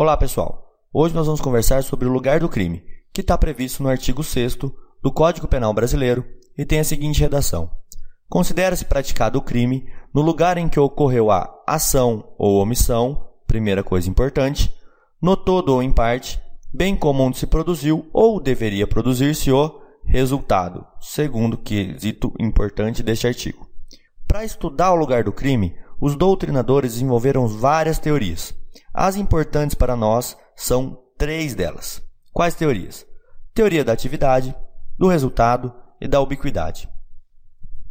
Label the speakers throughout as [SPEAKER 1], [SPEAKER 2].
[SPEAKER 1] Olá, pessoal. Hoje nós vamos conversar sobre o lugar do crime, que está previsto no artigo 6 do Código Penal Brasileiro e tem a seguinte redação: Considera-se praticado o crime no lugar em que ocorreu a ação ou omissão, primeira coisa importante, no todo ou em parte, bem como onde se produziu ou deveria produzir-se o resultado, segundo quesito importante deste artigo. Para estudar o lugar do crime, os doutrinadores desenvolveram várias teorias. As importantes para nós são três delas. Quais teorias? Teoria da atividade, do resultado e da ubiquidade.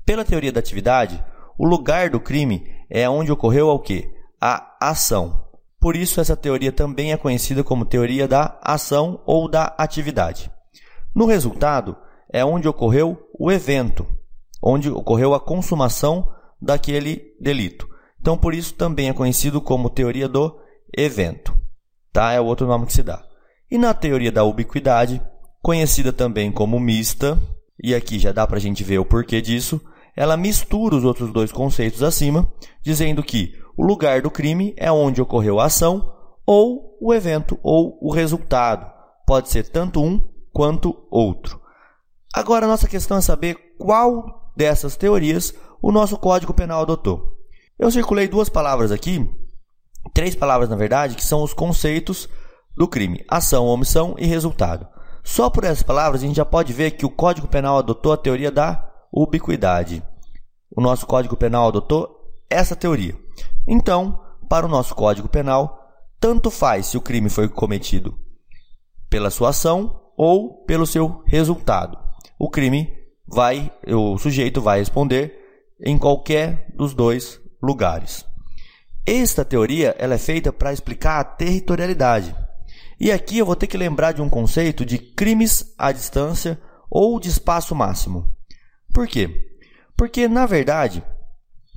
[SPEAKER 1] Pela teoria da atividade, o lugar do crime é onde ocorreu o quê? A ação. Por isso, essa teoria também é conhecida como teoria da ação ou da atividade. No resultado, é onde ocorreu o evento, onde ocorreu a consumação daquele delito. Então, por isso também é conhecido como teoria do evento. Tá? É o outro nome que se dá. E na teoria da ubiquidade, conhecida também como mista, e aqui já dá para a gente ver o porquê disso, ela mistura os outros dois conceitos acima, dizendo que o lugar do crime é onde ocorreu a ação, ou o evento, ou o resultado. Pode ser tanto um quanto outro. Agora, nossa questão é saber qual dessas teorias o nosso Código Penal adotou. Eu circulei duas palavras aqui, três palavras na verdade, que são os conceitos do crime: ação, omissão e resultado. Só por essas palavras a gente já pode ver que o Código Penal adotou a teoria da ubiquidade. O nosso Código Penal adotou essa teoria. Então, para o nosso Código Penal, tanto faz se o crime foi cometido pela sua ação ou pelo seu resultado. O crime vai, o sujeito vai responder em qualquer dos dois lugares. Esta teoria ela é feita para explicar a territorialidade. E aqui eu vou ter que lembrar de um conceito de crimes à distância ou de espaço máximo. Por quê? Porque, na verdade,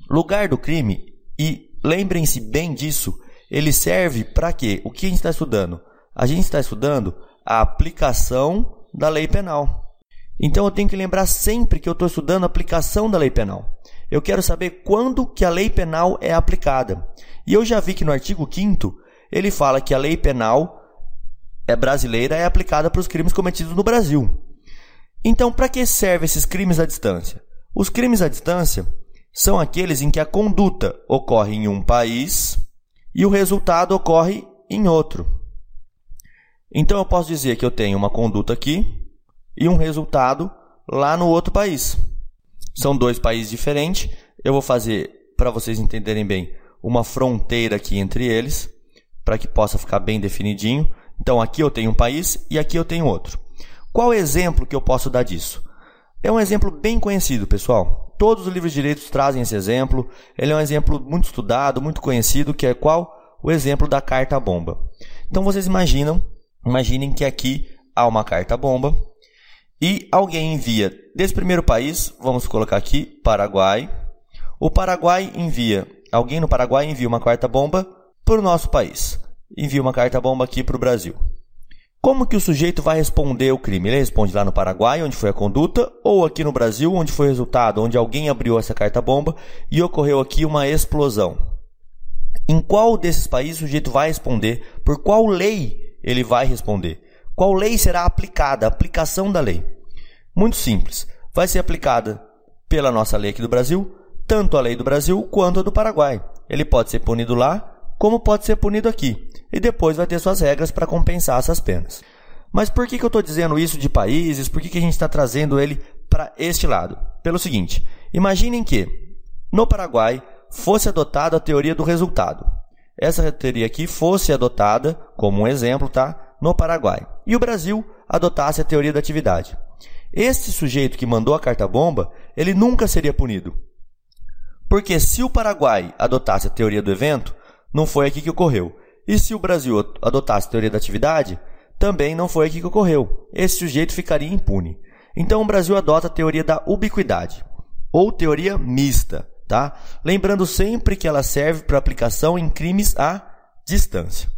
[SPEAKER 1] lugar do crime, e lembrem-se bem disso, ele serve para quê? O que a gente está estudando? A gente está estudando a aplicação da lei penal. Então eu tenho que lembrar sempre que eu estou estudando a aplicação da lei penal. Eu quero saber quando que a lei penal é aplicada. E eu já vi que no artigo 5 ele fala que a lei penal é brasileira é aplicada para os crimes cometidos no Brasil. Então, para que servem esses crimes à distância? Os crimes à distância são aqueles em que a conduta ocorre em um país e o resultado ocorre em outro. Então, eu posso dizer que eu tenho uma conduta aqui e um resultado lá no outro país. São dois países diferentes. Eu vou fazer, para vocês entenderem bem, uma fronteira aqui entre eles, para que possa ficar bem definidinho. Então, aqui eu tenho um país e aqui eu tenho outro. Qual exemplo que eu posso dar disso? É um exemplo bem conhecido, pessoal. Todos os livros de direitos trazem esse exemplo. Ele é um exemplo muito estudado, muito conhecido, que é qual? O exemplo da carta bomba. Então vocês imaginam, imaginem que aqui há uma carta bomba e alguém envia desse primeiro país, vamos colocar aqui, Paraguai. O Paraguai envia, alguém no Paraguai envia uma carta bomba para o nosso país. Envia uma carta bomba aqui para o Brasil. Como que o sujeito vai responder o crime? Ele responde lá no Paraguai, onde foi a conduta, ou aqui no Brasil, onde foi o resultado, onde alguém abriu essa carta bomba e ocorreu aqui uma explosão. Em qual desses países o sujeito vai responder? Por qual lei ele vai responder? Qual lei será aplicada? A aplicação da lei. Muito simples. Vai ser aplicada pela nossa lei aqui do Brasil, tanto a lei do Brasil quanto a do Paraguai. Ele pode ser punido lá, como pode ser punido aqui. E depois vai ter suas regras para compensar essas penas. Mas por que, que eu estou dizendo isso de países? Por que, que a gente está trazendo ele para este lado? Pelo seguinte: imaginem que no Paraguai fosse adotada a teoria do resultado. Essa teoria aqui fosse adotada como um exemplo, tá? no Paraguai, e o Brasil adotasse a teoria da atividade. Este sujeito que mandou a carta-bomba, ele nunca seria punido. Porque se o Paraguai adotasse a teoria do evento, não foi aqui que ocorreu. E se o Brasil adotasse a teoria da atividade, também não foi aqui que ocorreu. Esse sujeito ficaria impune. Então o Brasil adota a teoria da ubiquidade, ou teoria mista, tá? Lembrando sempre que ela serve para aplicação em crimes à distância.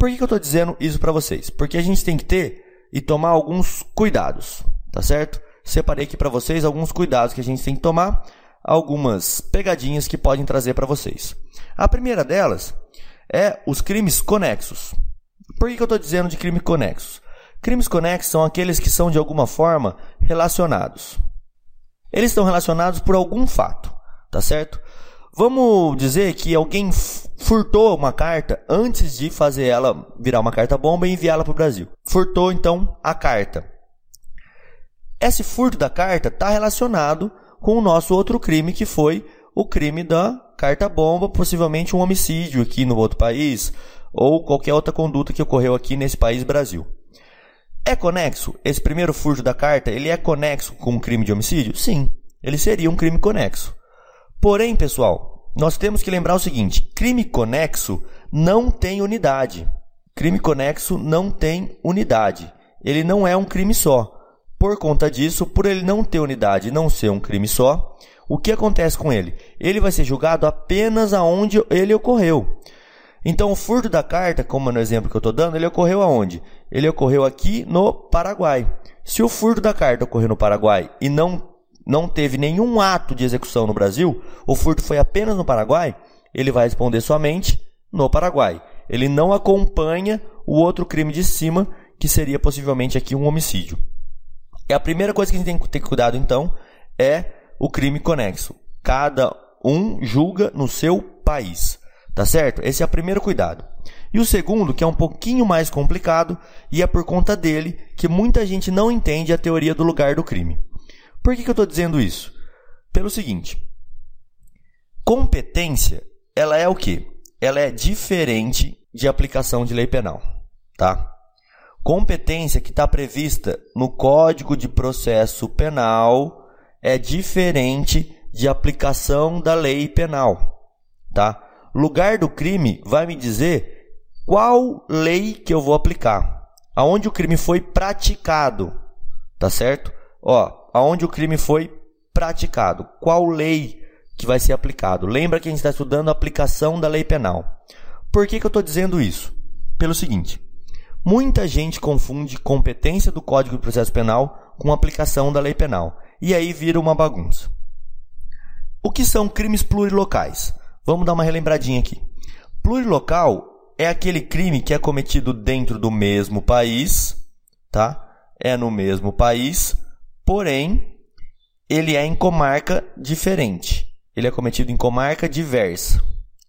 [SPEAKER 1] Por que, que eu estou dizendo isso para vocês? Porque a gente tem que ter e tomar alguns cuidados, tá certo? Separei aqui para vocês alguns cuidados que a gente tem que tomar, algumas pegadinhas que podem trazer para vocês. A primeira delas é os crimes conexos. Por que, que eu estou dizendo de crime conexos? Crimes conexos são aqueles que são de alguma forma relacionados. Eles estão relacionados por algum fato, tá certo? Vamos dizer que alguém furtou uma carta antes de fazer ela virar uma carta bomba e enviá-la para o Brasil. Furtou então a carta. Esse furto da carta está relacionado com o nosso outro crime, que foi o crime da carta bomba, possivelmente um homicídio aqui no outro país, ou qualquer outra conduta que ocorreu aqui nesse país Brasil. É conexo? Esse primeiro furto da carta, ele é conexo com um crime de homicídio? Sim, ele seria um crime conexo. Porém, pessoal, nós temos que lembrar o seguinte: crime conexo não tem unidade. Crime conexo não tem unidade. Ele não é um crime só. Por conta disso, por ele não ter unidade e não ser um crime só, o que acontece com ele? Ele vai ser julgado apenas aonde ele ocorreu. Então, o furto da carta, como no exemplo que eu estou dando, ele ocorreu aonde? Ele ocorreu aqui no Paraguai. Se o furto da carta ocorreu no Paraguai e não, não teve nenhum ato de execução no Brasil, o furto foi apenas no Paraguai, ele vai responder somente no Paraguai. Ele não acompanha o outro crime de cima, que seria possivelmente aqui um homicídio. E a primeira coisa que a gente tem que ter cuidado, então, é o crime conexo. Cada um julga no seu país. Tá certo? Esse é o primeiro cuidado. E o segundo, que é um pouquinho mais complicado, e é por conta dele que muita gente não entende a teoria do lugar do crime. Por que, que eu estou dizendo isso? Pelo seguinte: competência, ela é o quê? Ela é diferente de aplicação de lei penal, tá? competência que está prevista no Código de Processo Penal é diferente de aplicação da lei penal, tá? Lugar do crime vai me dizer qual lei que eu vou aplicar, aonde o crime foi praticado, tá certo? Ó, aonde o crime foi praticado, qual lei que vai ser aplicado. Lembra que a gente está estudando a aplicação da lei penal. Por que, que eu estou dizendo isso? Pelo seguinte, Muita gente confunde competência do Código de Processo Penal com aplicação da lei penal, e aí vira uma bagunça. O que são crimes plurilocais? Vamos dar uma relembradinha aqui. Plurilocal é aquele crime que é cometido dentro do mesmo país, tá? É no mesmo país, porém ele é em comarca diferente. Ele é cometido em comarca diversa.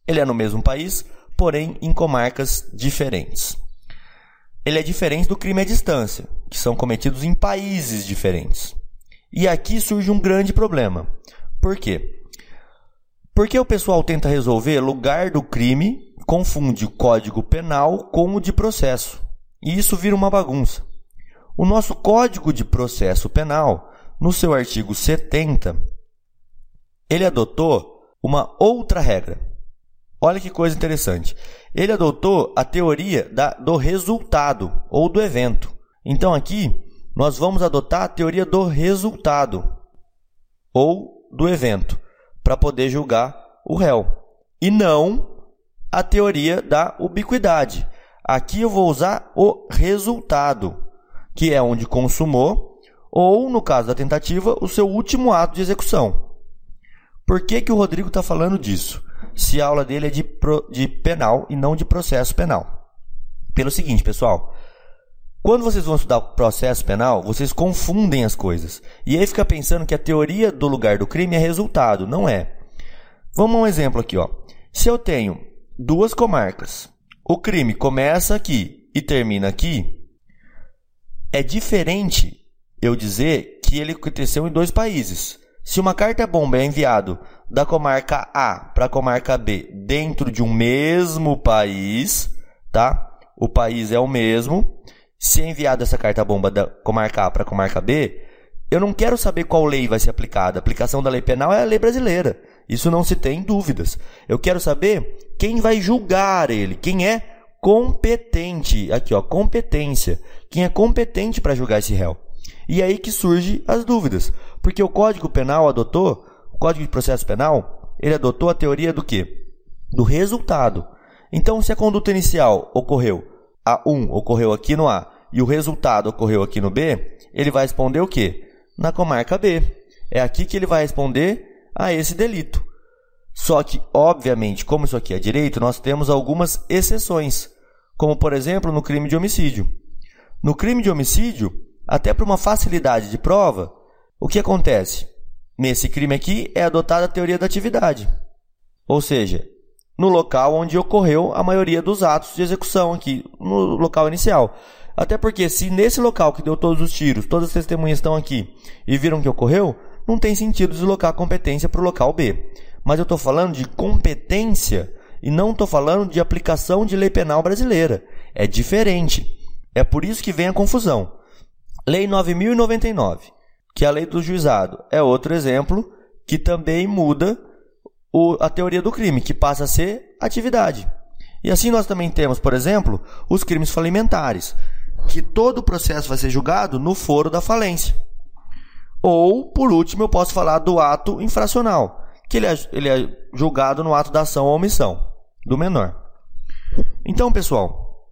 [SPEAKER 1] Ele é no mesmo país, porém em comarcas diferentes ele é diferente do crime à distância, que são cometidos em países diferentes. E aqui surge um grande problema. Por quê? Porque o pessoal tenta resolver lugar do crime, confunde o código penal com o de processo. E isso vira uma bagunça. O nosso Código de Processo Penal, no seu artigo 70, ele adotou uma outra regra. Olha que coisa interessante. Ele adotou a teoria da, do resultado ou do evento. Então aqui nós vamos adotar a teoria do resultado ou do evento para poder julgar o réu e não a teoria da ubiquidade. Aqui eu vou usar o resultado, que é onde consumou ou, no caso da tentativa, o seu último ato de execução. Por que, que o Rodrigo está falando disso? se a aula dele é de, pro, de penal e não de processo penal. Pelo seguinte, pessoal, quando vocês vão estudar processo penal, vocês confundem as coisas. E aí fica pensando que a teoria do lugar do crime é resultado. Não é. Vamos a um exemplo aqui. Ó. Se eu tenho duas comarcas, o crime começa aqui e termina aqui, é diferente eu dizer que ele aconteceu em dois países. Se uma carta bomba é enviado da comarca A para a comarca B dentro de um mesmo país, tá? O país é o mesmo. Se é enviada essa carta bomba da comarca A para a comarca B, eu não quero saber qual lei vai ser aplicada. A aplicação da lei penal é a lei brasileira. Isso não se tem dúvidas. Eu quero saber quem vai julgar ele, quem é competente. Aqui, ó, competência. Quem é competente para julgar esse réu. E aí que surge as dúvidas, porque o Código Penal adotou, o Código de Processo Penal, ele adotou a teoria do quê? Do resultado. Então, se a conduta inicial ocorreu a 1 ocorreu aqui no A e o resultado ocorreu aqui no B, ele vai responder o quê? Na comarca B. É aqui que ele vai responder a esse delito. Só que, obviamente, como isso aqui é direito, nós temos algumas exceções. Como por exemplo no crime de homicídio. No crime de homicídio, até por uma facilidade de prova, o que acontece? Nesse crime aqui é adotada a teoria da atividade. Ou seja, no local onde ocorreu a maioria dos atos de execução aqui, no local inicial. Até porque se nesse local que deu todos os tiros, todas as testemunhas estão aqui e viram que ocorreu, não tem sentido deslocar a competência para o local B. Mas eu estou falando de competência e não estou falando de aplicação de lei penal brasileira. É diferente. É por isso que vem a confusão. Lei 9099, que é a lei do juizado, é outro exemplo que também muda o, a teoria do crime, que passa a ser atividade. E assim nós também temos, por exemplo, os crimes falimentares, que todo o processo vai ser julgado no foro da falência. Ou, por último, eu posso falar do ato infracional, que ele é, ele é julgado no ato da ação ou omissão do menor. Então, pessoal,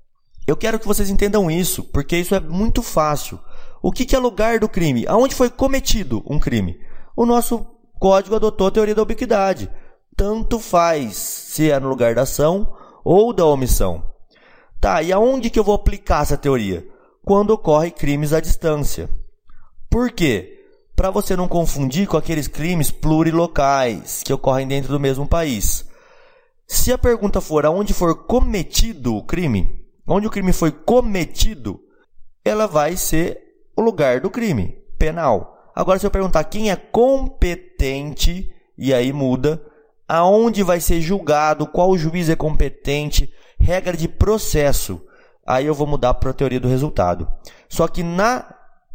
[SPEAKER 1] eu quero que vocês entendam isso, porque isso é muito fácil. O que, que é lugar do crime? Aonde foi cometido um crime? O nosso código adotou a teoria da ubiquidade. Tanto faz se é no lugar da ação ou da omissão. Tá, e aonde que eu vou aplicar essa teoria? Quando ocorre crimes à distância. Por quê? Para você não confundir com aqueles crimes plurilocais que ocorrem dentro do mesmo país. Se a pergunta for aonde for cometido o crime, onde o crime foi cometido, ela vai ser o lugar do crime, penal. Agora, se eu perguntar quem é competente, e aí muda, aonde vai ser julgado, qual juiz é competente, regra de processo, aí eu vou mudar para a teoria do resultado. Só que na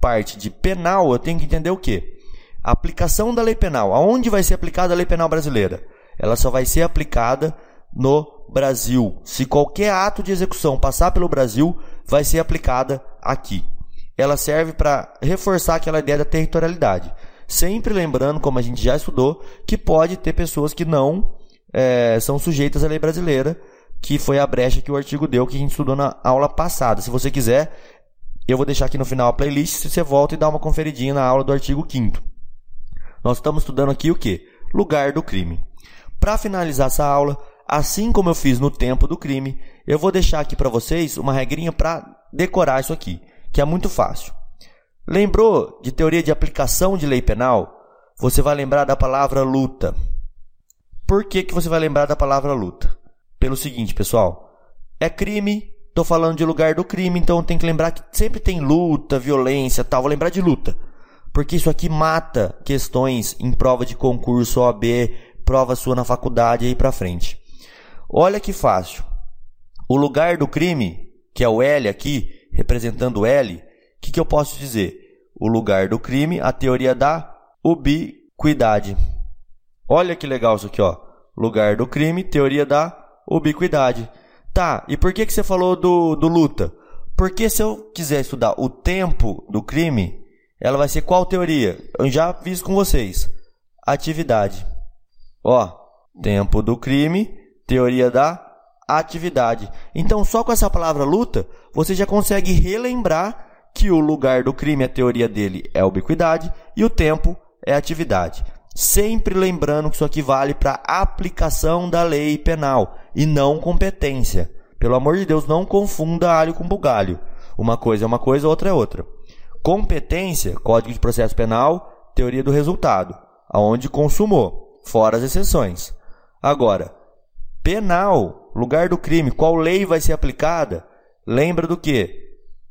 [SPEAKER 1] parte de penal, eu tenho que entender o quê? A aplicação da lei penal. Aonde vai ser aplicada a lei penal brasileira? ela só vai ser aplicada no Brasil. Se qualquer ato de execução passar pelo Brasil, vai ser aplicada aqui. Ela serve para reforçar aquela ideia da territorialidade. Sempre lembrando, como a gente já estudou, que pode ter pessoas que não é, são sujeitas à lei brasileira, que foi a brecha que o artigo deu, que a gente estudou na aula passada. Se você quiser, eu vou deixar aqui no final a playlist, se você volta e dá uma conferidinha na aula do artigo 5 Nós estamos estudando aqui o que? Lugar do crime. Para finalizar essa aula, assim como eu fiz no tempo do crime, eu vou deixar aqui para vocês uma regrinha para decorar isso aqui, que é muito fácil. Lembrou de teoria de aplicação de lei penal? Você vai lembrar da palavra luta. Por que, que você vai lembrar da palavra luta? Pelo seguinte, pessoal. É crime, estou falando de lugar do crime, então tem que lembrar que sempre tem luta, violência tal. Vou lembrar de luta. Porque isso aqui mata questões em prova de concurso OAB, prova sua na faculdade aí para frente. Olha que fácil. O lugar do crime, que é o L aqui, representando o L, o que, que eu posso dizer? O lugar do crime, a teoria da ubiquidade. Olha que legal isso aqui, ó. Lugar do crime, teoria da ubiquidade. Tá, e por que, que você falou do, do luta? Porque se eu quiser estudar o tempo do crime, ela vai ser qual teoria? Eu já fiz com vocês. Atividade. Ó, tempo do crime, teoria da atividade. Então, só com essa palavra luta, você já consegue relembrar que o lugar do crime, a teoria dele é ubiquidade e o tempo é atividade. Sempre lembrando que isso aqui vale para aplicação da lei penal e não competência. Pelo amor de Deus, não confunda alho com bugalho. Uma coisa é uma coisa, outra é outra. Competência, Código de Processo Penal, teoria do resultado, aonde consumou fora as exceções. Agora, penal, lugar do crime, qual lei vai ser aplicada? Lembra do que?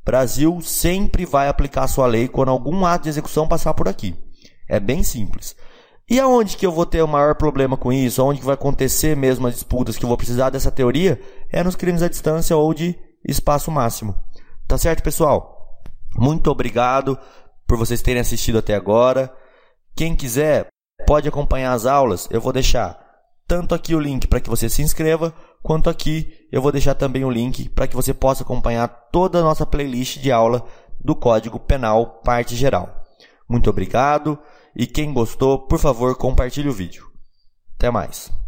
[SPEAKER 1] Brasil sempre vai aplicar sua lei quando algum ato de execução passar por aqui. É bem simples. E aonde que eu vou ter o maior problema com isso? Aonde que vai acontecer mesmo as disputas que eu vou precisar dessa teoria? É nos crimes à distância ou de espaço máximo. Tá certo, pessoal? Muito obrigado por vocês terem assistido até agora. Quem quiser, pode acompanhar as aulas, eu vou deixar tanto aqui o link para que você se inscreva, quanto aqui eu vou deixar também o link para que você possa acompanhar toda a nossa playlist de aula do Código Penal parte geral. Muito obrigado e quem gostou, por favor, compartilhe o vídeo. Até mais.